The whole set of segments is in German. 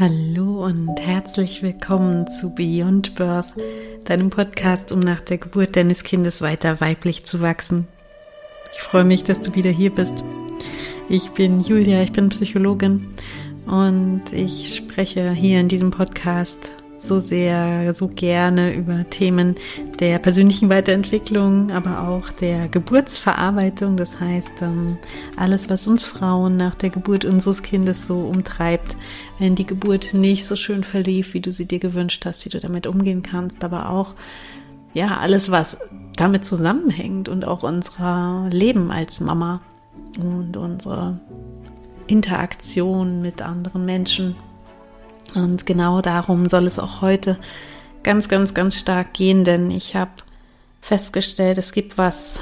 Hallo und herzlich willkommen zu Beyond Birth, deinem Podcast, um nach der Geburt deines Kindes weiter weiblich zu wachsen. Ich freue mich, dass du wieder hier bist. Ich bin Julia, ich bin Psychologin und ich spreche hier in diesem Podcast so sehr, so gerne über Themen der persönlichen Weiterentwicklung, aber auch der Geburtsverarbeitung. Das heißt, ähm, alles, was uns Frauen nach der Geburt unseres Kindes so umtreibt, wenn die Geburt nicht so schön verlief, wie du sie dir gewünscht hast, wie du damit umgehen kannst, aber auch, ja, alles, was damit zusammenhängt und auch unser Leben als Mama und unsere Interaktion mit anderen Menschen und genau darum soll es auch heute ganz, ganz, ganz stark gehen, denn ich habe festgestellt, es gibt was,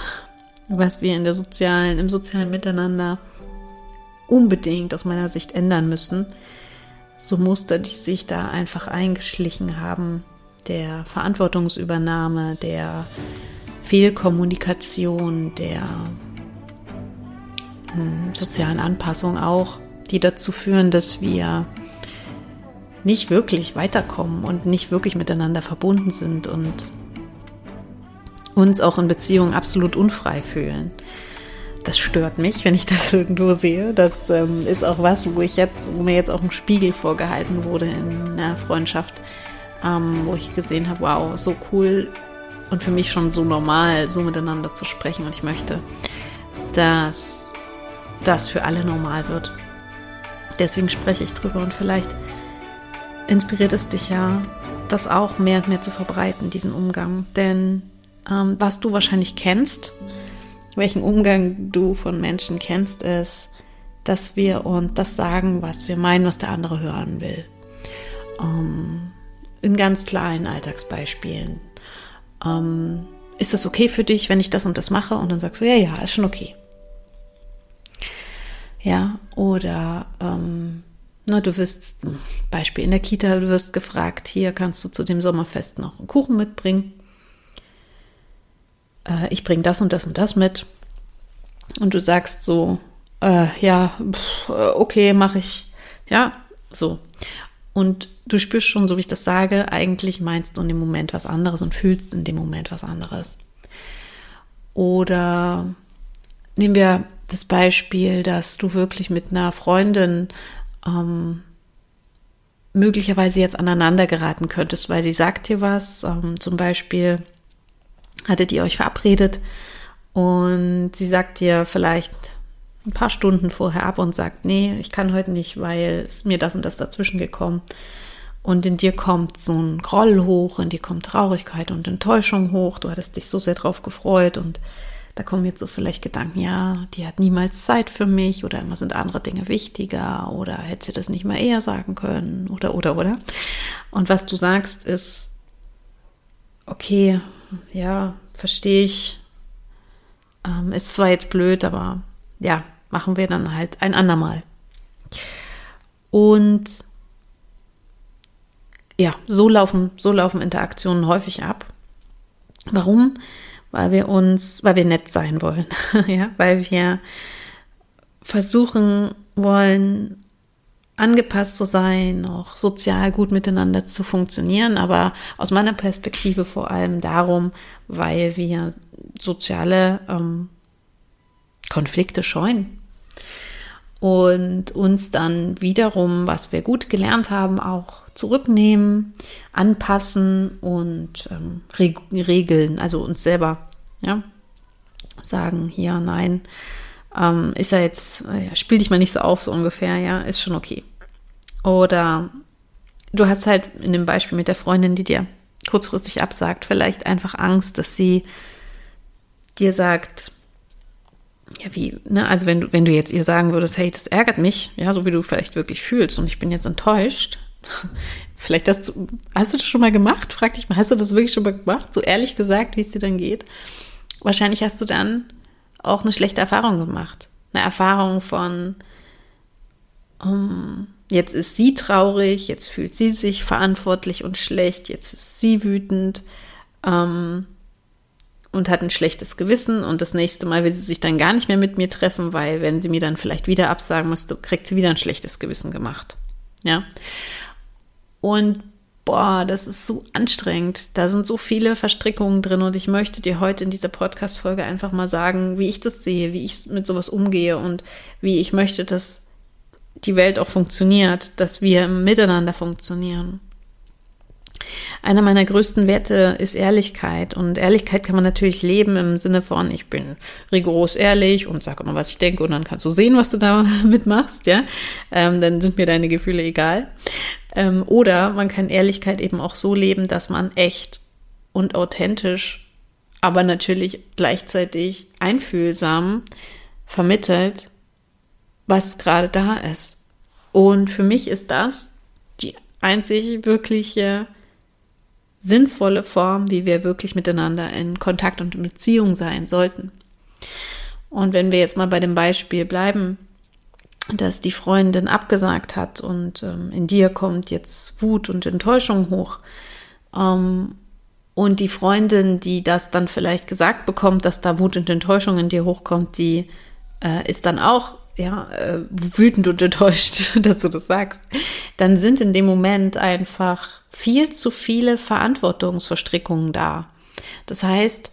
was wir in der sozialen, im sozialen Miteinander unbedingt aus meiner Sicht ändern müssen. So Muster, die sich da einfach eingeschlichen haben, der Verantwortungsübernahme, der Fehlkommunikation, der hm, sozialen Anpassung auch, die dazu führen, dass wir nicht wirklich weiterkommen und nicht wirklich miteinander verbunden sind und uns auch in Beziehungen absolut unfrei fühlen. Das stört mich, wenn ich das irgendwo sehe. Das ähm, ist auch was, wo ich jetzt, wo mir jetzt auch ein Spiegel vorgehalten wurde in einer Freundschaft, ähm, wo ich gesehen habe, wow, so cool und für mich schon so normal, so miteinander zu sprechen. Und ich möchte, dass das für alle normal wird. Deswegen spreche ich drüber und vielleicht inspiriert es dich ja, das auch mehr und mehr zu verbreiten, diesen Umgang. Denn ähm, was du wahrscheinlich kennst, welchen Umgang du von Menschen kennst, ist, dass wir uns das sagen, was wir meinen, was der andere hören will. Ähm, in ganz kleinen Alltagsbeispielen. Ähm, ist es okay für dich, wenn ich das und das mache? Und dann sagst du, ja, ja, ist schon okay. Ja, oder ähm, na, du wirst, Beispiel in der Kita, du wirst gefragt, hier kannst du zu dem Sommerfest noch einen Kuchen mitbringen. Äh, ich bringe das und das und das mit. Und du sagst so, äh, ja, pff, okay, mache ich. Ja, so. Und du spürst schon, so wie ich das sage, eigentlich meinst du in dem Moment was anderes und fühlst in dem Moment was anderes. Oder nehmen wir das Beispiel, dass du wirklich mit einer Freundin ähm, möglicherweise jetzt aneinander geraten könntest, weil sie sagt dir was, ähm, zum Beispiel hattet ihr euch verabredet und sie sagt dir vielleicht ein paar Stunden vorher ab und sagt, nee, ich kann heute nicht, weil es mir das und das dazwischen gekommen. Und in dir kommt so ein Groll hoch, in dir kommt Traurigkeit und Enttäuschung hoch. Du hattest dich so sehr drauf gefreut und da kommen jetzt so vielleicht Gedanken, ja, die hat niemals Zeit für mich oder immer sind andere Dinge wichtiger oder hätte sie das nicht mal eher sagen können oder, oder, oder. Und was du sagst ist, okay, ja, verstehe ich, ähm, ist zwar jetzt blöd, aber ja, machen wir dann halt ein andermal. Und ja, so laufen, so laufen Interaktionen häufig ab. Warum? Weil wir uns, weil wir nett sein wollen, ja, weil wir versuchen wollen, angepasst zu sein, auch sozial gut miteinander zu funktionieren, aber aus meiner Perspektive vor allem darum, weil wir soziale ähm, Konflikte scheuen und uns dann wiederum, was wir gut gelernt haben, auch zurücknehmen, anpassen und ähm, reg regeln, also uns selber ja, sagen, hier, nein, ähm, ist er jetzt, ja, spiel dich mal nicht so auf, so ungefähr, ja, ist schon okay. Oder du hast halt in dem Beispiel mit der Freundin, die dir kurzfristig absagt, vielleicht einfach Angst, dass sie dir sagt, ja, wie, ne, also wenn du, wenn du jetzt ihr sagen würdest, hey, das ärgert mich, ja, so wie du vielleicht wirklich fühlst und ich bin jetzt enttäuscht, vielleicht hast du, hast du das schon mal gemacht? Frag dich mal, hast du das wirklich schon mal gemacht? So ehrlich gesagt, wie es dir dann geht? Wahrscheinlich hast du dann auch eine schlechte Erfahrung gemacht. Eine Erfahrung von, um, jetzt ist sie traurig, jetzt fühlt sie sich verantwortlich und schlecht, jetzt ist sie wütend. Ähm, und hat ein schlechtes Gewissen und das nächste Mal will sie sich dann gar nicht mehr mit mir treffen, weil wenn sie mir dann vielleicht wieder absagen müsste, kriegt sie wieder ein schlechtes Gewissen gemacht. Ja. Und boah, das ist so anstrengend. Da sind so viele Verstrickungen drin und ich möchte dir heute in dieser Podcast-Folge einfach mal sagen, wie ich das sehe, wie ich mit sowas umgehe und wie ich möchte, dass die Welt auch funktioniert, dass wir miteinander funktionieren. Einer meiner größten Werte ist Ehrlichkeit. Und Ehrlichkeit kann man natürlich leben im Sinne von, ich bin rigoros ehrlich und sage immer, was ich denke und dann kannst du sehen, was du damit machst, ja. Ähm, dann sind mir deine Gefühle egal. Ähm, oder man kann Ehrlichkeit eben auch so leben, dass man echt und authentisch, aber natürlich gleichzeitig einfühlsam vermittelt, was gerade da ist. Und für mich ist das die einzig wirkliche sinnvolle Form, wie wir wirklich miteinander in Kontakt und in Beziehung sein sollten. Und wenn wir jetzt mal bei dem Beispiel bleiben, dass die Freundin abgesagt hat und ähm, in dir kommt jetzt Wut und Enttäuschung hoch. Ähm, und die Freundin, die das dann vielleicht gesagt bekommt, dass da Wut und Enttäuschung in dir hochkommt, die äh, ist dann auch ja, äh, wütend und enttäuscht, dass du das sagst, dann sind in dem Moment einfach viel zu viele Verantwortungsverstrickungen da. Das heißt,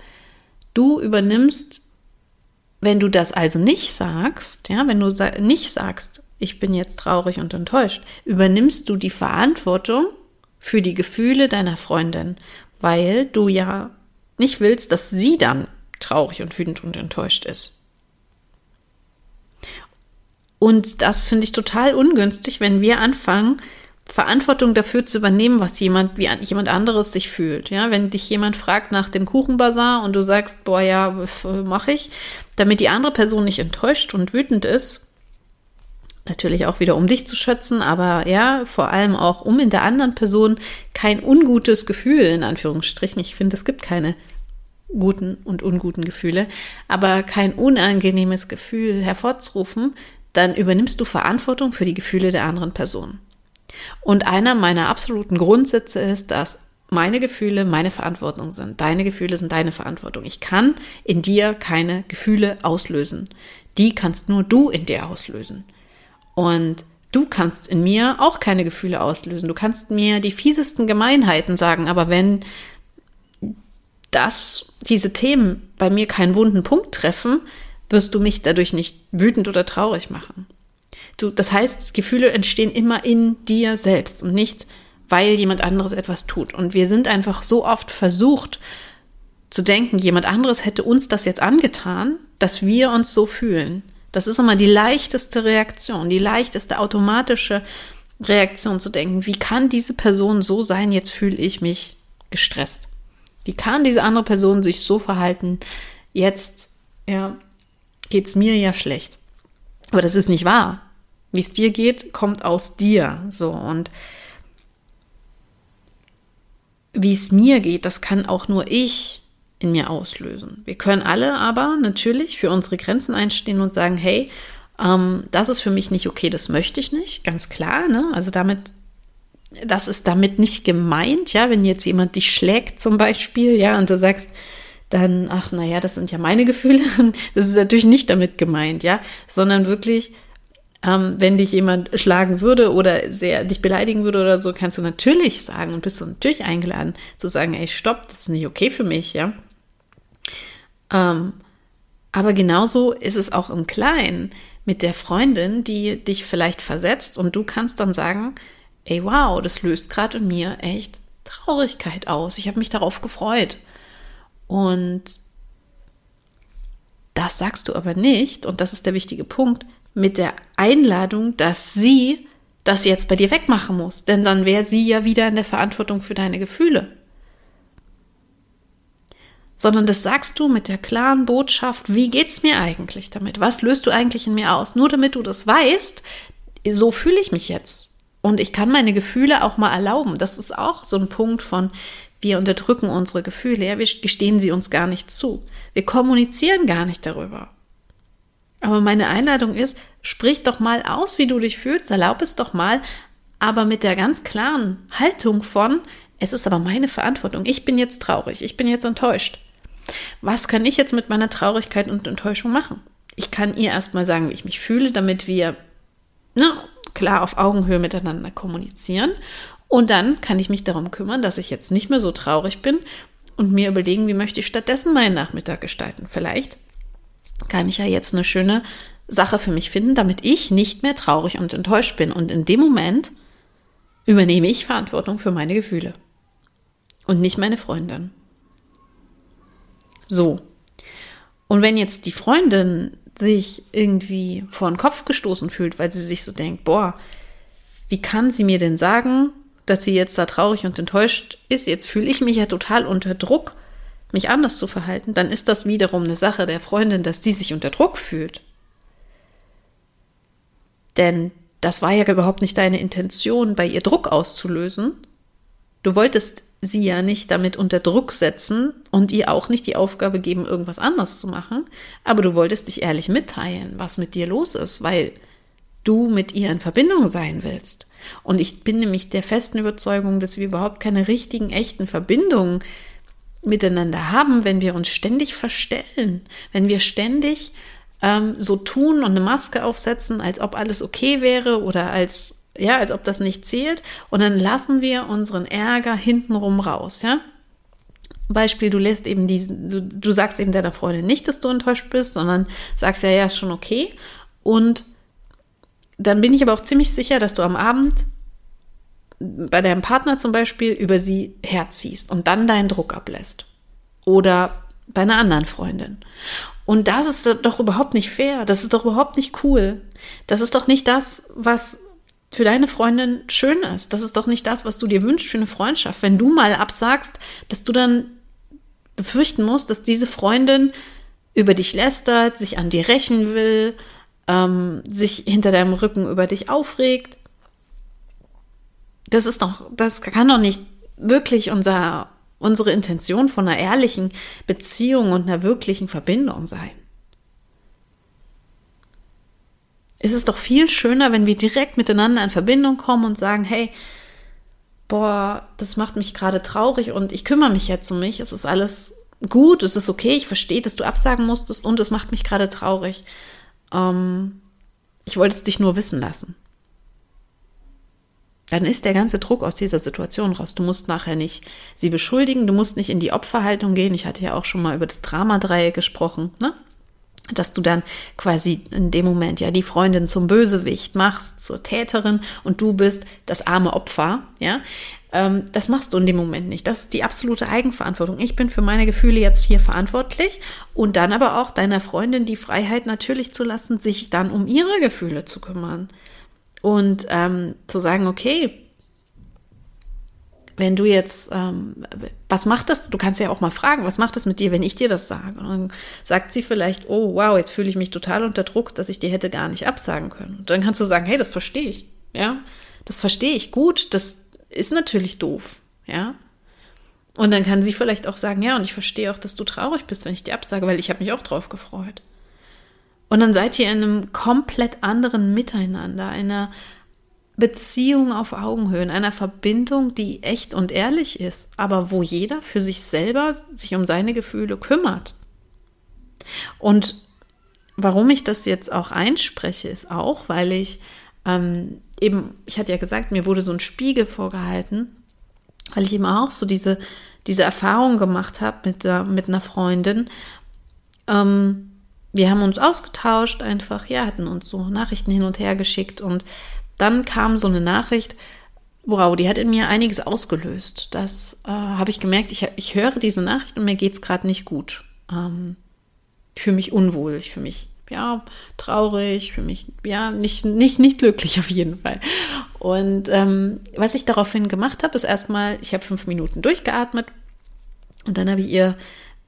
du übernimmst, wenn du das also nicht sagst, ja, wenn du nicht sagst, ich bin jetzt traurig und enttäuscht, übernimmst du die Verantwortung für die Gefühle deiner Freundin, weil du ja nicht willst, dass sie dann traurig und wütend und enttäuscht ist. Und das finde ich total ungünstig, wenn wir anfangen, Verantwortung dafür zu übernehmen, was jemand, wie jemand anderes sich fühlt. Ja, wenn dich jemand fragt nach dem Kuchenbazar und du sagst, boah, ja, mache ich, damit die andere Person nicht enttäuscht und wütend ist, natürlich auch wieder um dich zu schützen, aber ja, vor allem auch um in der anderen Person kein ungutes Gefühl, in Anführungsstrichen, ich finde, es gibt keine guten und unguten Gefühle, aber kein unangenehmes Gefühl hervorzurufen, dann übernimmst du Verantwortung für die Gefühle der anderen Person. Und einer meiner absoluten Grundsätze ist, dass meine Gefühle meine Verantwortung sind. Deine Gefühle sind deine Verantwortung. Ich kann in dir keine Gefühle auslösen. Die kannst nur du in dir auslösen. Und du kannst in mir auch keine Gefühle auslösen. Du kannst mir die fiesesten Gemeinheiten sagen, aber wenn das, diese Themen bei mir keinen wunden Punkt treffen, wirst du mich dadurch nicht wütend oder traurig machen. Du, das heißt, Gefühle entstehen immer in dir selbst und nicht, weil jemand anderes etwas tut. Und wir sind einfach so oft versucht zu denken, jemand anderes hätte uns das jetzt angetan, dass wir uns so fühlen. Das ist immer die leichteste Reaktion, die leichteste automatische Reaktion zu denken, wie kann diese Person so sein, jetzt fühle ich mich gestresst. Wie kann diese andere Person sich so verhalten, jetzt ja, geht es mir ja schlecht. Aber das ist nicht wahr. Wie es dir geht, kommt aus dir. So und wie es mir geht, das kann auch nur ich in mir auslösen. Wir können alle aber natürlich für unsere Grenzen einstehen und sagen, hey, ähm, das ist für mich nicht okay, das möchte ich nicht, ganz klar. Ne? Also damit, das ist damit nicht gemeint, ja, wenn jetzt jemand dich schlägt zum Beispiel, ja, und du sagst, dann, ach naja, das sind ja meine Gefühle. Das ist natürlich nicht damit gemeint, ja, sondern wirklich, ähm, wenn dich jemand schlagen würde oder sehr dich beleidigen würde oder so, kannst du natürlich sagen und bist du natürlich eingeladen zu sagen, ey, stopp, das ist nicht okay für mich, ja. Ähm, aber genauso ist es auch im Kleinen mit der Freundin, die dich vielleicht versetzt und du kannst dann sagen, ey, wow, das löst gerade in mir echt Traurigkeit aus. Ich habe mich darauf gefreut. Und das sagst du aber nicht, und das ist der wichtige Punkt, mit der Einladung, dass sie das jetzt bei dir wegmachen muss. Denn dann wäre sie ja wieder in der Verantwortung für deine Gefühle. Sondern das sagst du mit der klaren Botschaft, wie geht's mir eigentlich damit? Was löst du eigentlich in mir aus? Nur damit du das weißt, so fühle ich mich jetzt. Und ich kann meine Gefühle auch mal erlauben. Das ist auch so ein Punkt von, wir unterdrücken unsere Gefühle, ja, wir gestehen sie uns gar nicht zu. Wir kommunizieren gar nicht darüber. Aber meine Einladung ist, sprich doch mal aus, wie du dich fühlst, erlaub es doch mal, aber mit der ganz klaren Haltung von, es ist aber meine Verantwortung. Ich bin jetzt traurig, ich bin jetzt enttäuscht. Was kann ich jetzt mit meiner Traurigkeit und Enttäuschung machen? Ich kann ihr erstmal sagen, wie ich mich fühle, damit wir na, klar auf Augenhöhe miteinander kommunizieren. Und dann kann ich mich darum kümmern, dass ich jetzt nicht mehr so traurig bin und mir überlegen, wie möchte ich stattdessen meinen Nachmittag gestalten. Vielleicht kann ich ja jetzt eine schöne Sache für mich finden, damit ich nicht mehr traurig und enttäuscht bin. Und in dem Moment übernehme ich Verantwortung für meine Gefühle und nicht meine Freundin. So. Und wenn jetzt die Freundin sich irgendwie vor den Kopf gestoßen fühlt, weil sie sich so denkt, boah, wie kann sie mir denn sagen, dass sie jetzt da traurig und enttäuscht ist? Jetzt fühle ich mich ja total unter Druck, mich anders zu verhalten. Dann ist das wiederum eine Sache der Freundin, dass sie sich unter Druck fühlt. Denn das war ja überhaupt nicht deine Intention, bei ihr Druck auszulösen. Du wolltest sie ja nicht damit unter Druck setzen und ihr auch nicht die Aufgabe geben, irgendwas anders zu machen, aber du wolltest dich ehrlich mitteilen, was mit dir los ist, weil du mit ihr in Verbindung sein willst. Und ich bin nämlich der festen Überzeugung, dass wir überhaupt keine richtigen, echten Verbindungen miteinander haben, wenn wir uns ständig verstellen, wenn wir ständig ähm, so tun und eine Maske aufsetzen, als ob alles okay wäre oder als ja, als ob das nicht zählt. Und dann lassen wir unseren Ärger hintenrum raus, ja. Beispiel, du lässt eben diesen, du, du sagst eben deiner Freundin nicht, dass du enttäuscht bist, sondern sagst ja, ja, schon okay. Und dann bin ich aber auch ziemlich sicher, dass du am Abend bei deinem Partner zum Beispiel über sie herziehst und dann deinen Druck ablässt. Oder bei einer anderen Freundin. Und das ist doch überhaupt nicht fair. Das ist doch überhaupt nicht cool. Das ist doch nicht das, was für deine Freundin schön ist. Das ist doch nicht das, was du dir wünschst für eine Freundschaft. Wenn du mal absagst, dass du dann befürchten musst, dass diese Freundin über dich lästert, sich an dir rächen will, ähm, sich hinter deinem Rücken über dich aufregt. Das ist doch, das kann doch nicht wirklich unser, unsere Intention von einer ehrlichen Beziehung und einer wirklichen Verbindung sein. Es ist doch viel schöner, wenn wir direkt miteinander in Verbindung kommen und sagen, hey, boah, das macht mich gerade traurig und ich kümmere mich jetzt um mich. Es ist alles gut, es ist okay, ich verstehe, dass du absagen musstest und es macht mich gerade traurig. Ähm, ich wollte es dich nur wissen lassen. Dann ist der ganze Druck aus dieser Situation raus. Du musst nachher nicht sie beschuldigen, du musst nicht in die Opferhaltung gehen. Ich hatte ja auch schon mal über das Dramadreieck gesprochen. Ne? dass du dann quasi in dem Moment ja die Freundin zum Bösewicht machst, zur Täterin und du bist das arme Opfer, ja. Ähm, das machst du in dem Moment nicht. Das ist die absolute Eigenverantwortung. Ich bin für meine Gefühle jetzt hier verantwortlich und dann aber auch deiner Freundin die Freiheit natürlich zu lassen, sich dann um ihre Gefühle zu kümmern und ähm, zu sagen, okay, wenn du jetzt, ähm, was macht das? Du kannst ja auch mal fragen, was macht das mit dir, wenn ich dir das sage? Und dann sagt sie vielleicht, oh wow, jetzt fühle ich mich total unter Druck, dass ich dir hätte gar nicht absagen können. Und dann kannst du sagen, hey, das verstehe ich, ja, das verstehe ich gut, das ist natürlich doof, ja. Und dann kann sie vielleicht auch sagen, ja, und ich verstehe auch, dass du traurig bist, wenn ich dir absage, weil ich habe mich auch drauf gefreut. Und dann seid ihr in einem komplett anderen Miteinander, einer Beziehung auf Augenhöhe, in einer Verbindung, die echt und ehrlich ist, aber wo jeder für sich selber sich um seine Gefühle kümmert. Und warum ich das jetzt auch einspreche, ist auch, weil ich ähm, eben, ich hatte ja gesagt, mir wurde so ein Spiegel vorgehalten, weil ich eben auch so diese, diese Erfahrung gemacht habe mit, mit einer Freundin. Ähm, wir haben uns ausgetauscht, einfach, ja, hatten uns so Nachrichten hin und her geschickt und dann kam so eine Nachricht, wow, die hat in mir einiges ausgelöst. Das äh, habe ich gemerkt. Ich, ich höre diese Nachricht und mir geht es gerade nicht gut. Ähm, ich fühle mich unwohl, ich fühle mich ja traurig, für mich ja nicht, nicht, nicht glücklich auf jeden Fall. Und ähm, was ich daraufhin gemacht habe, ist erstmal, ich habe fünf Minuten durchgeatmet und dann habe ich ihr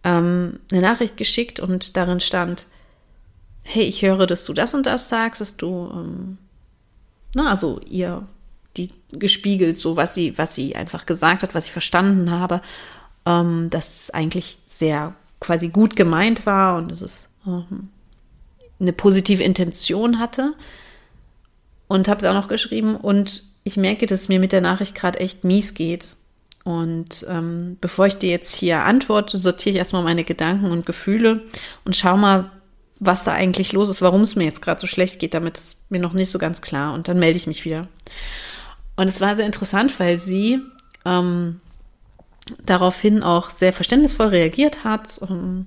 ähm, eine Nachricht geschickt und darin stand, hey, ich höre, dass du das und das sagst, dass du ähm, na, also ihr die gespiegelt, so was sie, was sie einfach gesagt hat, was ich verstanden habe, ähm, dass es eigentlich sehr quasi gut gemeint war und dass es ähm, eine positive Intention hatte. Und habe da noch geschrieben und ich merke, dass mir mit der Nachricht gerade echt mies geht. Und ähm, bevor ich dir jetzt hier antworte, sortiere ich erstmal meine Gedanken und Gefühle und schau mal, was da eigentlich los ist, warum es mir jetzt gerade so schlecht geht, damit ist mir noch nicht so ganz klar. Und dann melde ich mich wieder. Und es war sehr interessant, weil sie ähm, daraufhin auch sehr verständnisvoll reagiert hat ähm,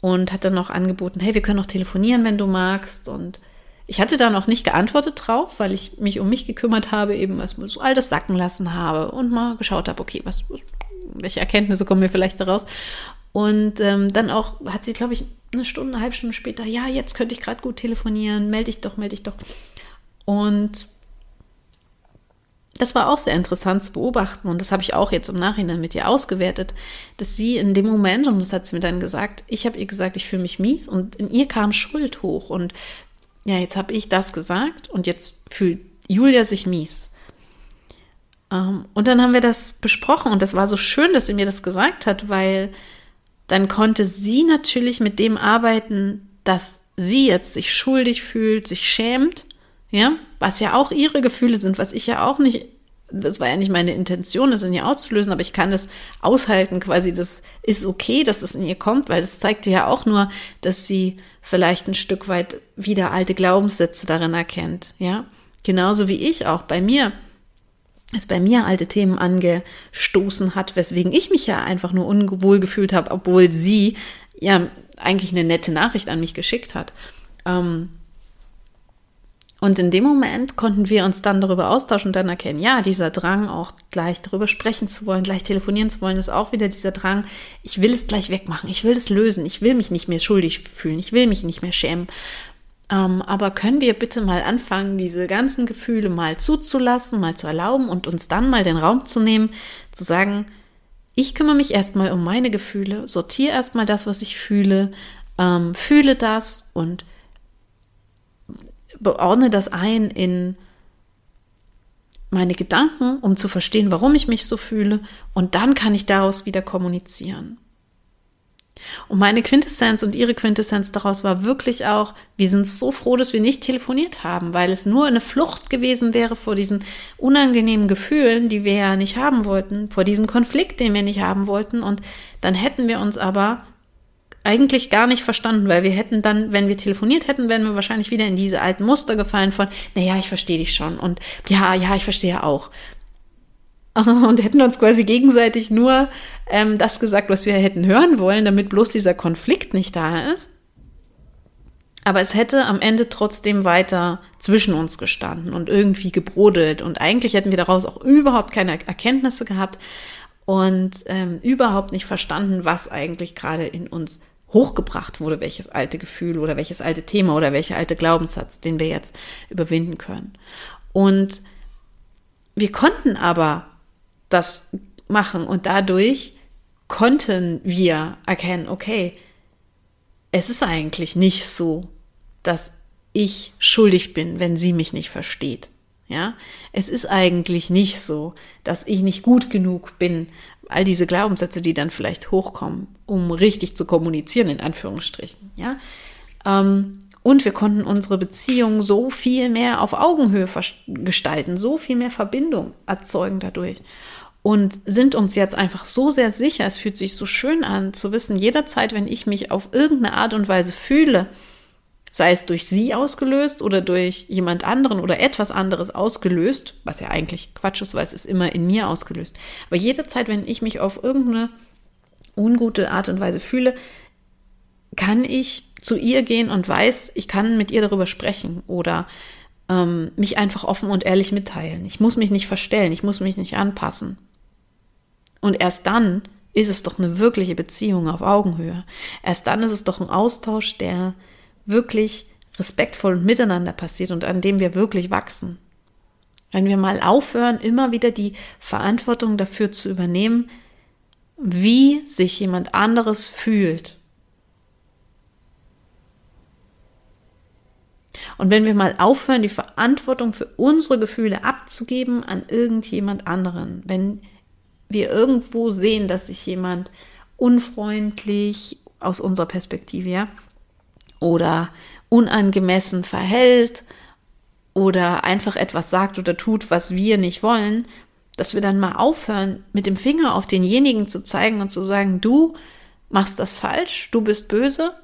und hat dann noch angeboten, hey, wir können noch telefonieren, wenn du magst. Und ich hatte da noch nicht geantwortet drauf, weil ich mich um mich gekümmert habe, eben erstmal so all das sacken lassen habe und mal geschaut habe, okay, was, welche Erkenntnisse kommen mir vielleicht daraus. Und ähm, dann auch hat sie, glaube ich, eine Stunde, eine halbe Stunde später, ja, jetzt könnte ich gerade gut telefonieren, melde dich doch, melde dich doch. Und das war auch sehr interessant zu beobachten und das habe ich auch jetzt im Nachhinein mit ihr ausgewertet, dass sie in dem Moment, und das hat sie mir dann gesagt, ich habe ihr gesagt, ich fühle mich mies und in ihr kam Schuld hoch und ja, jetzt habe ich das gesagt und jetzt fühlt Julia sich mies. Ähm, und dann haben wir das besprochen und das war so schön, dass sie mir das gesagt hat, weil dann konnte sie natürlich mit dem arbeiten, dass sie jetzt sich schuldig fühlt, sich schämt ja, was ja auch ihre Gefühle sind, was ich ja auch nicht, das war ja nicht meine Intention, das in ihr auszulösen, aber ich kann das aushalten, quasi, das ist okay, dass das in ihr kommt, weil das zeigt ja auch nur, dass sie vielleicht ein Stück weit wieder alte Glaubenssätze darin erkennt, ja. Genauso wie ich auch bei mir es bei mir alte Themen angestoßen hat, weswegen ich mich ja einfach nur unwohl gefühlt habe, obwohl sie ja eigentlich eine nette Nachricht an mich geschickt hat. Ähm, und in dem Moment konnten wir uns dann darüber austauschen und dann erkennen, ja, dieser Drang, auch gleich darüber sprechen zu wollen, gleich telefonieren zu wollen, ist auch wieder dieser Drang, ich will es gleich wegmachen, ich will es lösen, ich will mich nicht mehr schuldig fühlen, ich will mich nicht mehr schämen. Ähm, aber können wir bitte mal anfangen, diese ganzen Gefühle mal zuzulassen, mal zu erlauben und uns dann mal den Raum zu nehmen, zu sagen, ich kümmere mich erstmal um meine Gefühle, sortiere erstmal das, was ich fühle, ähm, fühle das und beordne das ein in meine Gedanken, um zu verstehen, warum ich mich so fühle, und dann kann ich daraus wieder kommunizieren. Und meine Quintessenz und ihre Quintessenz daraus war wirklich auch, wir sind so froh, dass wir nicht telefoniert haben, weil es nur eine Flucht gewesen wäre vor diesen unangenehmen Gefühlen, die wir ja nicht haben wollten, vor diesem Konflikt, den wir nicht haben wollten. Und dann hätten wir uns aber eigentlich gar nicht verstanden, weil wir hätten dann, wenn wir telefoniert hätten, wären wir wahrscheinlich wieder in diese alten Muster gefallen von, naja, ich verstehe dich schon und ja, ja, ich verstehe auch. Und hätten uns quasi gegenseitig nur ähm, das gesagt, was wir hätten hören wollen, damit bloß dieser Konflikt nicht da ist. Aber es hätte am Ende trotzdem weiter zwischen uns gestanden und irgendwie gebrodelt. Und eigentlich hätten wir daraus auch überhaupt keine Erkenntnisse gehabt und ähm, überhaupt nicht verstanden, was eigentlich gerade in uns hochgebracht wurde, welches alte Gefühl oder welches alte Thema oder welcher alte Glaubenssatz, den wir jetzt überwinden können. Und wir konnten aber das machen und dadurch konnten wir erkennen, okay, es ist eigentlich nicht so, dass ich schuldig bin, wenn sie mich nicht versteht. Ja, es ist eigentlich nicht so, dass ich nicht gut genug bin, all diese Glaubenssätze, die dann vielleicht hochkommen, um richtig zu kommunizieren, in Anführungsstrichen, ja. Ähm, und wir konnten unsere Beziehung so viel mehr auf Augenhöhe gestalten, so viel mehr Verbindung erzeugen dadurch. Und sind uns jetzt einfach so sehr sicher, es fühlt sich so schön an zu wissen, jederzeit, wenn ich mich auf irgendeine Art und Weise fühle, sei es durch sie ausgelöst oder durch jemand anderen oder etwas anderes ausgelöst, was ja eigentlich Quatsch ist, weil es ist immer in mir ausgelöst. Aber jederzeit, wenn ich mich auf irgendeine ungute Art und Weise fühle, kann ich zu ihr gehen und weiß, ich kann mit ihr darüber sprechen oder ähm, mich einfach offen und ehrlich mitteilen. Ich muss mich nicht verstellen, ich muss mich nicht anpassen. Und erst dann ist es doch eine wirkliche Beziehung auf Augenhöhe. Erst dann ist es doch ein Austausch, der wirklich respektvoll und miteinander passiert und an dem wir wirklich wachsen. Wenn wir mal aufhören, immer wieder die Verantwortung dafür zu übernehmen, wie sich jemand anderes fühlt. Und wenn wir mal aufhören, die Verantwortung für unsere Gefühle abzugeben an irgendjemand anderen, wenn wir irgendwo sehen, dass sich jemand unfreundlich aus unserer Perspektive, ja, oder unangemessen verhält oder einfach etwas sagt oder tut, was wir nicht wollen, dass wir dann mal aufhören, mit dem Finger auf denjenigen zu zeigen und zu sagen, du machst das falsch, du bist böse,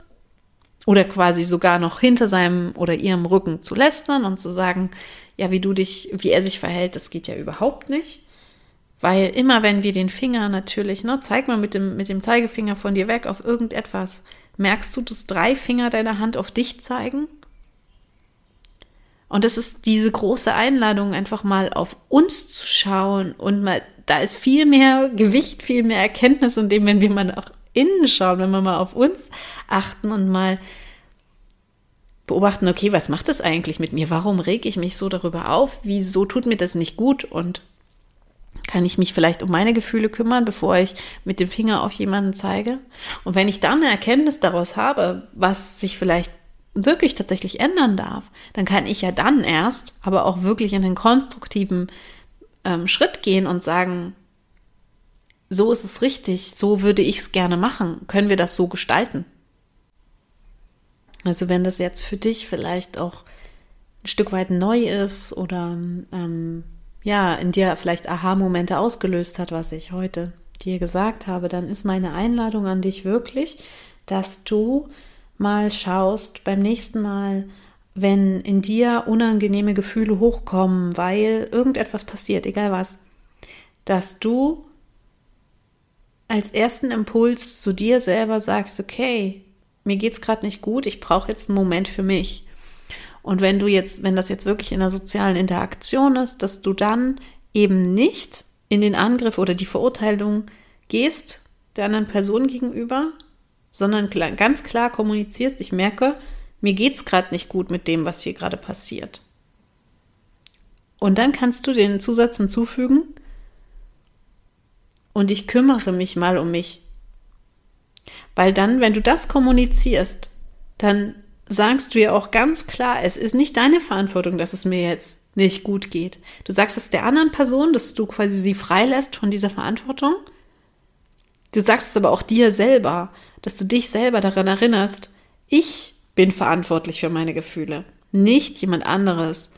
oder quasi sogar noch hinter seinem oder ihrem Rücken zu lästern und zu sagen, ja, wie du dich, wie er sich verhält, das geht ja überhaupt nicht. Weil immer wenn wir den Finger natürlich, ne, zeig mal mit dem, mit dem Zeigefinger von dir weg auf irgendetwas, merkst du, dass drei Finger deiner Hand auf dich zeigen? Und das ist diese große Einladung, einfach mal auf uns zu schauen und mal, da ist viel mehr Gewicht, viel mehr Erkenntnis in dem, wenn wir mal nach innen schauen, wenn wir mal auf uns achten und mal beobachten, okay, was macht das eigentlich mit mir? Warum reg ich mich so darüber auf? Wieso tut mir das nicht gut? Und kann ich mich vielleicht um meine Gefühle kümmern, bevor ich mit dem Finger auf jemanden zeige? Und wenn ich dann eine Erkenntnis daraus habe, was sich vielleicht wirklich tatsächlich ändern darf, dann kann ich ja dann erst, aber auch wirklich in den konstruktiven ähm, Schritt gehen und sagen, so ist es richtig, so würde ich es gerne machen, können wir das so gestalten? Also wenn das jetzt für dich vielleicht auch ein Stück weit neu ist oder ähm, ja, in dir vielleicht Aha-Momente ausgelöst hat, was ich heute dir gesagt habe, dann ist meine Einladung an dich wirklich, dass du mal schaust beim nächsten Mal, wenn in dir unangenehme Gefühle hochkommen, weil irgendetwas passiert, egal was, dass du als ersten Impuls zu dir selber sagst, okay, mir geht's gerade nicht gut, ich brauche jetzt einen Moment für mich. Und wenn du jetzt, wenn das jetzt wirklich in einer sozialen Interaktion ist, dass du dann eben nicht in den Angriff oder die Verurteilung gehst der anderen Person gegenüber, sondern ganz klar kommunizierst, ich merke, mir geht's gerade nicht gut mit dem, was hier gerade passiert. Und dann kannst du den Zusatz hinzufügen, und ich kümmere mich mal um mich. Weil dann, wenn du das kommunizierst, dann sagst du ja auch ganz klar, es ist nicht deine Verantwortung, dass es mir jetzt nicht gut geht. Du sagst es der anderen Person, dass du quasi sie freilässt von dieser Verantwortung. Du sagst es aber auch dir selber, dass du dich selber daran erinnerst, ich bin verantwortlich für meine Gefühle, nicht jemand anderes.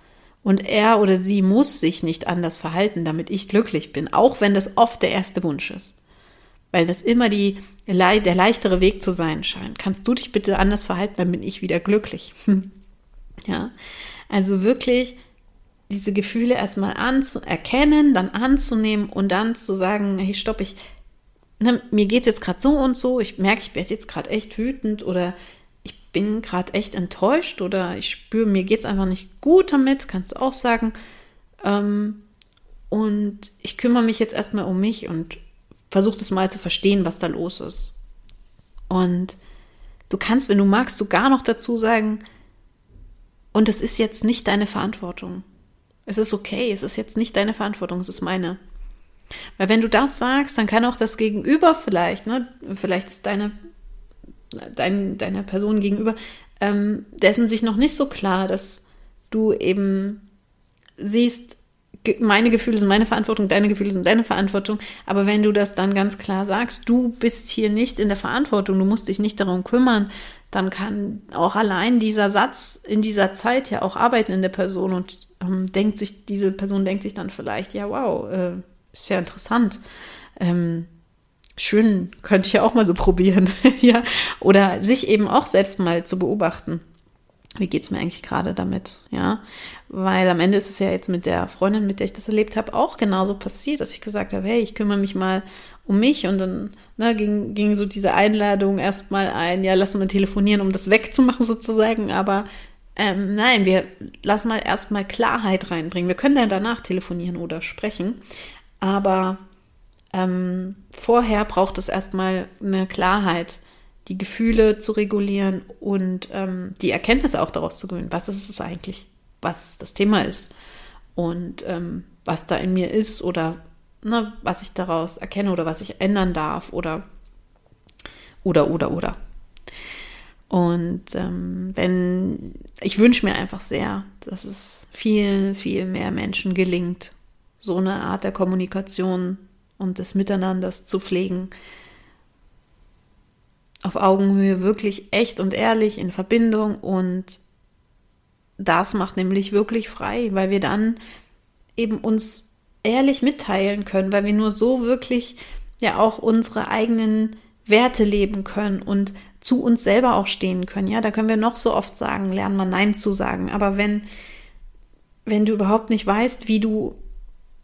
Und er oder sie muss sich nicht anders verhalten, damit ich glücklich bin, auch wenn das oft der erste Wunsch ist weil das immer die, der leichtere Weg zu sein scheint. Kannst du dich bitte anders verhalten, dann bin ich wieder glücklich. ja, also wirklich diese Gefühle erstmal anzuerkennen, dann anzunehmen und dann zu sagen, hey, stopp, ich, ne, mir es jetzt gerade so und so, ich merke, ich werde jetzt gerade echt wütend oder bin gerade echt enttäuscht oder ich spüre, mir geht es einfach nicht gut damit, kannst du auch sagen. Ähm, und ich kümmere mich jetzt erstmal um mich und versuch das mal zu verstehen, was da los ist. Und du kannst, wenn du magst, sogar noch dazu sagen, und es ist jetzt nicht deine Verantwortung. Es ist okay, es ist jetzt nicht deine Verantwortung, es ist meine. Weil wenn du das sagst, dann kann auch das Gegenüber vielleicht, ne, vielleicht ist deine, dein, deiner Person gegenüber, ähm, dessen sich noch nicht so klar, dass du eben siehst, meine Gefühle sind meine Verantwortung, deine Gefühle sind deine Verantwortung. Aber wenn du das dann ganz klar sagst, du bist hier nicht in der Verantwortung, du musst dich nicht darum kümmern, dann kann auch allein dieser Satz in dieser Zeit ja auch arbeiten in der Person und ähm, denkt sich, diese Person denkt sich dann vielleicht, ja, wow, äh, ist ja interessant. Ähm, schön, könnte ich ja auch mal so probieren. ja. Oder sich eben auch selbst mal zu beobachten wie geht's mir eigentlich gerade damit, ja? Weil am Ende ist es ja jetzt mit der Freundin, mit der ich das erlebt habe, auch genauso passiert, dass ich gesagt habe, hey, ich kümmere mich mal um mich und dann ne, ging, ging so diese Einladung erstmal ein, ja, lass mal telefonieren, um das wegzumachen sozusagen, aber ähm, nein, wir lassen mal erstmal Klarheit reinbringen. Wir können dann danach telefonieren oder sprechen, aber ähm, vorher braucht es erstmal eine Klarheit, die Gefühle zu regulieren und ähm, die Erkenntnisse auch daraus zu gewinnen. Was ist es eigentlich, was das Thema ist und ähm, was da in mir ist oder ne, was ich daraus erkenne oder was ich ändern darf oder oder oder oder. Und ähm, wenn ich wünsche mir einfach sehr, dass es viel, viel mehr Menschen gelingt, so eine Art der Kommunikation und des Miteinanders zu pflegen, auf Augenhöhe wirklich echt und ehrlich in Verbindung und das macht nämlich wirklich frei, weil wir dann eben uns ehrlich mitteilen können, weil wir nur so wirklich ja auch unsere eigenen Werte leben können und zu uns selber auch stehen können. Ja, da können wir noch so oft sagen, lernen wir Nein zu sagen. Aber wenn, wenn du überhaupt nicht weißt, wie du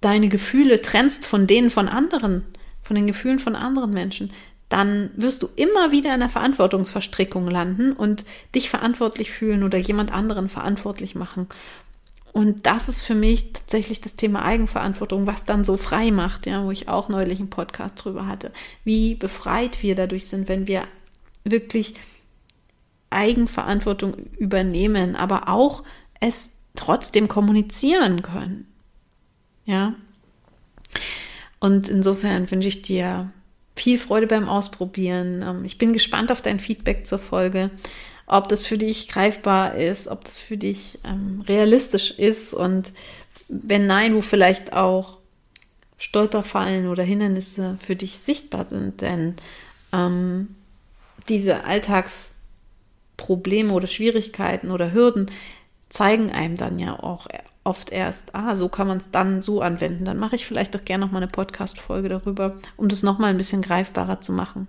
deine Gefühle trennst von denen von anderen, von den Gefühlen von anderen Menschen, dann wirst du immer wieder in der Verantwortungsverstrickung landen und dich verantwortlich fühlen oder jemand anderen verantwortlich machen. Und das ist für mich tatsächlich das Thema Eigenverantwortung, was dann so frei macht, ja, wo ich auch neulich einen Podcast drüber hatte, wie befreit wir dadurch sind, wenn wir wirklich Eigenverantwortung übernehmen, aber auch es trotzdem kommunizieren können. Ja. Und insofern wünsche ich dir viel Freude beim Ausprobieren. Ähm, ich bin gespannt auf dein Feedback zur Folge, ob das für dich greifbar ist, ob das für dich ähm, realistisch ist und wenn nein, wo vielleicht auch Stolperfallen oder Hindernisse für dich sichtbar sind. Denn ähm, diese Alltagsprobleme oder Schwierigkeiten oder Hürden zeigen einem dann ja auch oft erst, ah, so kann man es dann so anwenden. Dann mache ich vielleicht auch gerne noch mal eine Podcast-Folge darüber, um das noch mal ein bisschen greifbarer zu machen.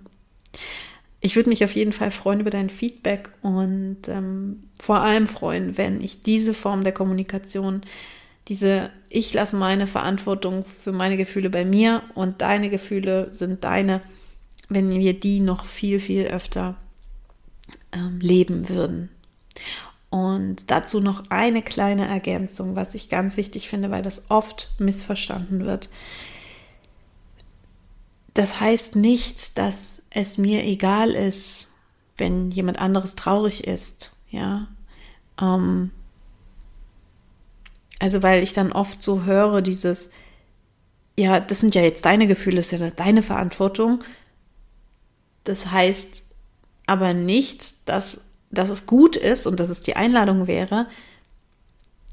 Ich würde mich auf jeden Fall freuen über dein Feedback und ähm, vor allem freuen, wenn ich diese Form der Kommunikation, diese ich lasse meine Verantwortung für meine Gefühle bei mir und deine Gefühle sind deine, wenn wir die noch viel, viel öfter ähm, leben würden. Und dazu noch eine kleine Ergänzung, was ich ganz wichtig finde, weil das oft missverstanden wird. Das heißt nicht, dass es mir egal ist, wenn jemand anderes traurig ist, ja. Ähm, also weil ich dann oft so höre, dieses, ja, das sind ja jetzt deine Gefühle, das ist ja deine Verantwortung. Das heißt aber nicht, dass dass es gut ist und dass es die Einladung wäre,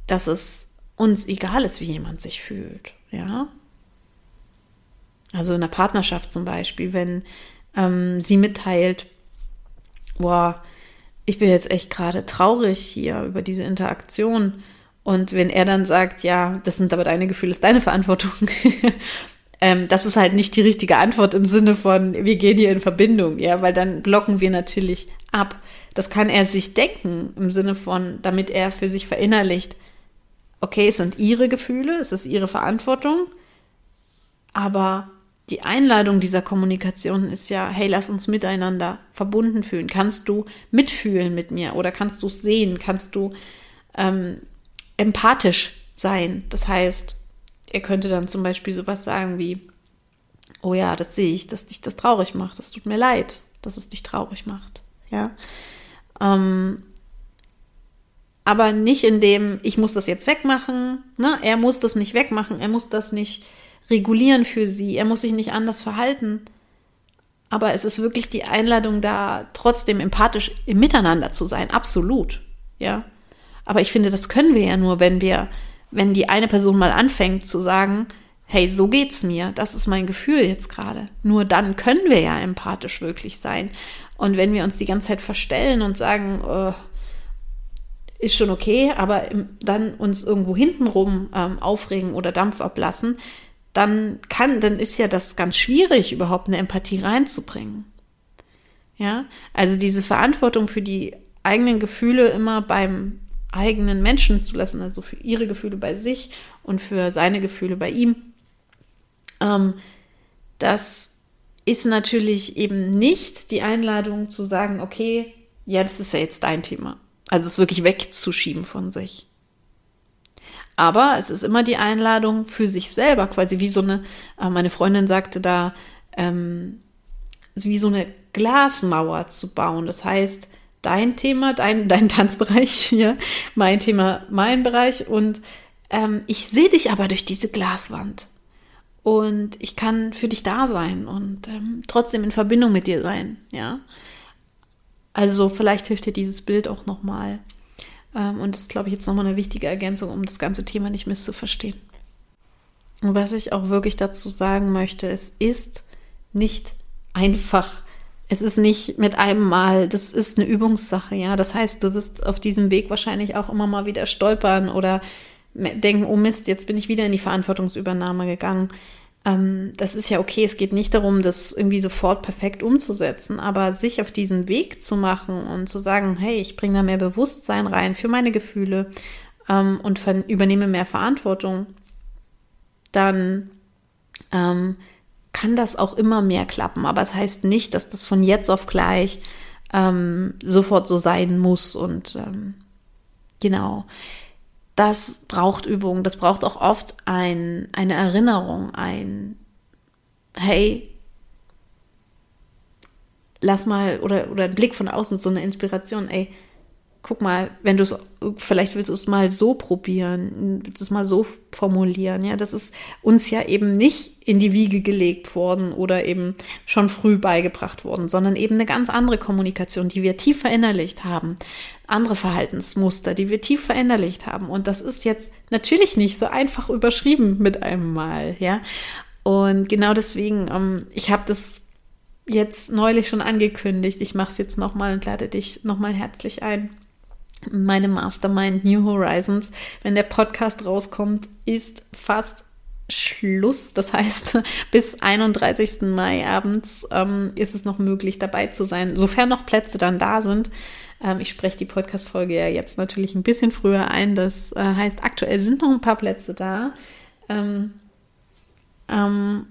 dass es uns egal ist, wie jemand sich fühlt. Ja. Also in der Partnerschaft zum Beispiel, wenn ähm, sie mitteilt, boah, ich bin jetzt echt gerade traurig hier über diese Interaktion. Und wenn er dann sagt, ja, das sind aber deine Gefühle, ist deine Verantwortung, ähm, das ist halt nicht die richtige Antwort im Sinne von, wir gehen hier in Verbindung, ja, weil dann blocken wir natürlich ab. Das kann er sich denken im Sinne von, damit er für sich verinnerlicht, okay, es sind ihre Gefühle, es ist ihre Verantwortung, aber die Einladung dieser Kommunikation ist ja, hey, lass uns miteinander verbunden fühlen. Kannst du mitfühlen mit mir oder kannst du es sehen? Kannst du ähm, empathisch sein? Das heißt, er könnte dann zum Beispiel sowas sagen wie, oh ja, das sehe ich, dass dich das traurig macht. Das tut mir leid, dass es dich traurig macht. Ja. Ähm, aber nicht in dem, ich muss das jetzt wegmachen. Ne? Er muss das nicht wegmachen, er muss das nicht regulieren für sie, er muss sich nicht anders verhalten. Aber es ist wirklich die Einladung da, trotzdem empathisch im Miteinander zu sein, absolut. Ja. Aber ich finde, das können wir ja nur, wenn wir, wenn die eine Person mal anfängt zu sagen, hey, so geht's mir, das ist mein Gefühl jetzt gerade. Nur dann können wir ja empathisch wirklich sein. Und wenn wir uns die ganze Zeit verstellen und sagen, oh, ist schon okay, aber dann uns irgendwo hintenrum ähm, aufregen oder Dampf ablassen, dann kann, dann ist ja das ganz schwierig, überhaupt eine Empathie reinzubringen. Ja, also diese Verantwortung für die eigenen Gefühle immer beim eigenen Menschen zu lassen, also für ihre Gefühle bei sich und für seine Gefühle bei ihm, ähm, das ist natürlich eben nicht die Einladung zu sagen, okay, ja, das ist ja jetzt dein Thema. Also es wirklich wegzuschieben von sich. Aber es ist immer die Einladung für sich selber, quasi wie so eine, äh, meine Freundin sagte da, ähm, wie so eine Glasmauer zu bauen. Das heißt, dein Thema, dein, dein Tanzbereich hier, mein Thema, mein Bereich und ähm, ich sehe dich aber durch diese Glaswand und ich kann für dich da sein und ähm, trotzdem in Verbindung mit dir sein, ja. Also vielleicht hilft dir dieses Bild auch nochmal. Ähm, und das ist, glaube ich, jetzt nochmal eine wichtige Ergänzung, um das ganze Thema nicht misszuverstehen. Und was ich auch wirklich dazu sagen möchte, es ist nicht einfach. Es ist nicht mit einem Mal, das ist eine Übungssache, ja. Das heißt, du wirst auf diesem Weg wahrscheinlich auch immer mal wieder stolpern oder denken, oh Mist, jetzt bin ich wieder in die Verantwortungsübernahme gegangen. Ähm, das ist ja okay. Es geht nicht darum, das irgendwie sofort perfekt umzusetzen, aber sich auf diesen Weg zu machen und zu sagen, hey, ich bringe da mehr Bewusstsein rein für meine Gefühle ähm, und übernehme mehr Verantwortung, dann ähm, kann das auch immer mehr klappen. Aber es das heißt nicht, dass das von jetzt auf gleich ähm, sofort so sein muss. Und ähm, genau, das braucht Übung. Das braucht auch oft ein, eine Erinnerung, ein Hey, lass mal, oder, oder ein Blick von außen, so eine Inspiration, ey, guck mal, wenn du es, vielleicht willst du es mal so probieren, willst du es mal so formulieren, ja, das ist uns ja eben nicht in die Wiege gelegt worden oder eben schon früh beigebracht worden, sondern eben eine ganz andere Kommunikation, die wir tief verinnerlicht haben, andere Verhaltensmuster, die wir tief verinnerlicht haben. Und das ist jetzt natürlich nicht so einfach überschrieben mit einem Mal, ja, und genau deswegen, ähm, ich habe das jetzt neulich schon angekündigt, ich mache es jetzt nochmal und lade dich nochmal herzlich ein meine Mastermind New Horizons. Wenn der Podcast rauskommt, ist fast Schluss. Das heißt, bis 31. Mai abends ähm, ist es noch möglich, dabei zu sein, sofern noch Plätze dann da sind. Ähm, ich spreche die Podcast-Folge ja jetzt natürlich ein bisschen früher ein. Das äh, heißt, aktuell sind noch ein paar Plätze da. Ähm, am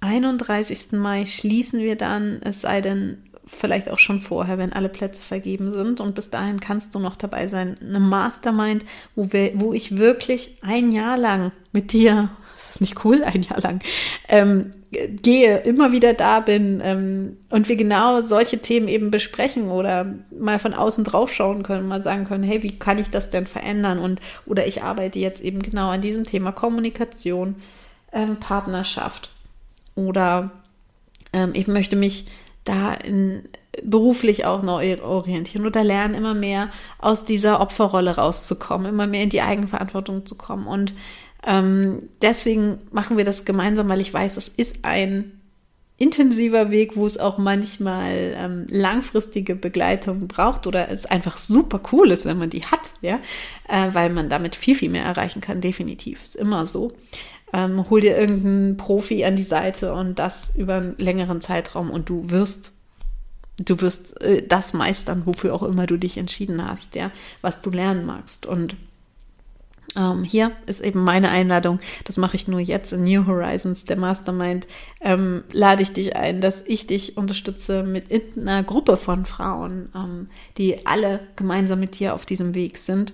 31. Mai schließen wir dann, es sei denn, vielleicht auch schon vorher, wenn alle Plätze vergeben sind. Und bis dahin kannst du noch dabei sein. Eine Mastermind, wo, wir, wo ich wirklich ein Jahr lang mit dir, das ist nicht cool, ein Jahr lang, ähm, gehe, immer wieder da bin ähm, und wir genau solche Themen eben besprechen oder mal von außen drauf schauen können, mal sagen können, hey, wie kann ich das denn verändern? Und oder ich arbeite jetzt eben genau an diesem Thema Kommunikation, ähm, Partnerschaft oder ähm, ich möchte mich da in, beruflich auch neu orientieren oder lernen, immer mehr aus dieser Opferrolle rauszukommen, immer mehr in die Eigenverantwortung zu kommen. Und ähm, deswegen machen wir das gemeinsam, weil ich weiß, es ist ein intensiver Weg, wo es auch manchmal ähm, langfristige Begleitung braucht oder es einfach super cool ist, wenn man die hat, ja, äh, weil man damit viel, viel mehr erreichen kann, definitiv. Ist immer so. Ähm, hol dir irgendeinen Profi an die Seite und das über einen längeren Zeitraum und du wirst du wirst äh, das meistern, wofür auch immer du dich entschieden hast, ja, was du lernen magst. Und ähm, hier ist eben meine Einladung, das mache ich nur jetzt in New Horizons, der Mastermind, ähm, lade ich dich ein, dass ich dich unterstütze mit einer Gruppe von Frauen, ähm, die alle gemeinsam mit dir auf diesem Weg sind.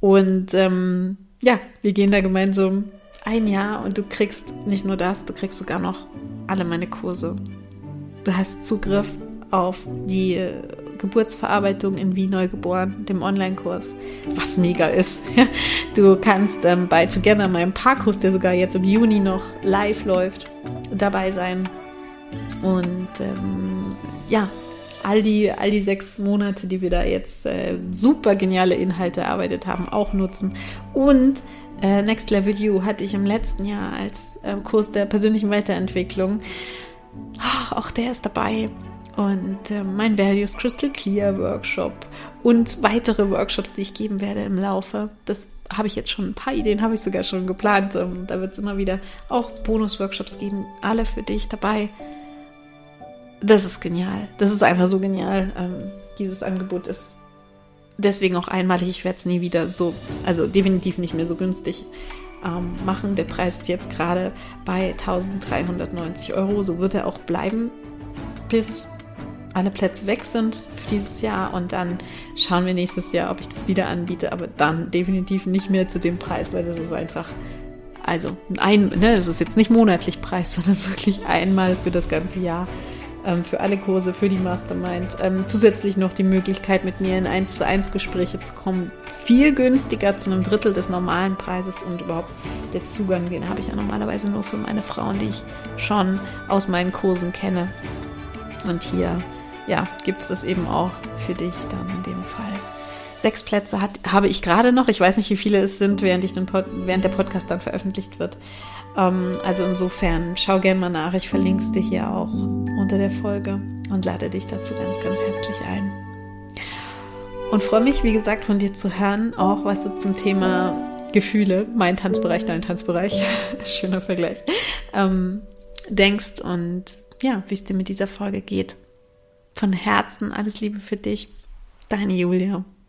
Und ähm, ja, wir gehen da gemeinsam ein Jahr und du kriegst nicht nur das, du kriegst sogar noch alle meine Kurse. Du hast Zugriff auf die äh, Geburtsverarbeitung in Wie Neugeboren, dem Online-Kurs, was mega ist. Du kannst ähm, bei Together, meinem Parkkurs, der sogar jetzt im Juni noch live läuft, dabei sein. Und ähm, ja, all die, all die sechs Monate, die wir da jetzt äh, super geniale Inhalte erarbeitet haben, auch nutzen. Und Next Level You hatte ich im letzten Jahr als äh, Kurs der persönlichen Weiterentwicklung. Oh, auch der ist dabei. Und äh, mein Values Crystal Clear Workshop und weitere Workshops, die ich geben werde im Laufe. Das habe ich jetzt schon ein paar Ideen, habe ich sogar schon geplant. Ähm, da wird es immer wieder auch Bonus-Workshops geben, alle für dich dabei. Das ist genial. Das ist einfach so genial. Ähm, dieses Angebot ist deswegen auch einmalig. Ich werde es nie wieder so, also definitiv nicht mehr so günstig ähm, machen. Der Preis ist jetzt gerade bei 1390 Euro. So wird er auch bleiben, bis alle Plätze weg sind für dieses Jahr. Und dann schauen wir nächstes Jahr, ob ich das wieder anbiete. Aber dann definitiv nicht mehr zu dem Preis, weil das ist einfach. Also, ein, ne, das ist jetzt nicht monatlich Preis, sondern wirklich einmal für das ganze Jahr für alle Kurse, für die Mastermind. Ähm, zusätzlich noch die Möglichkeit, mit mir in 1 zu 1 Gespräche zu kommen. Viel günstiger zu einem Drittel des normalen Preises und überhaupt der Zugang, den habe ich ja normalerweise nur für meine Frauen, die ich schon aus meinen Kursen kenne. Und hier, ja, gibt es das eben auch für dich dann in dem Fall. Sechs Plätze hat, habe ich gerade noch. Ich weiß nicht, wie viele es sind, während, ich den Pod, während der Podcast dann veröffentlicht wird. Ähm, also insofern, schau gerne mal nach. Ich verlinke es dir hier auch unter der Folge und lade dich dazu ganz, ganz herzlich ein. Und freue mich, wie gesagt, von dir zu hören, auch was du zum Thema Gefühle, mein Tanzbereich, dein Tanzbereich, schöner Vergleich, ähm, denkst und ja, wie es dir mit dieser Folge geht. Von Herzen alles Liebe für dich, deine Julia.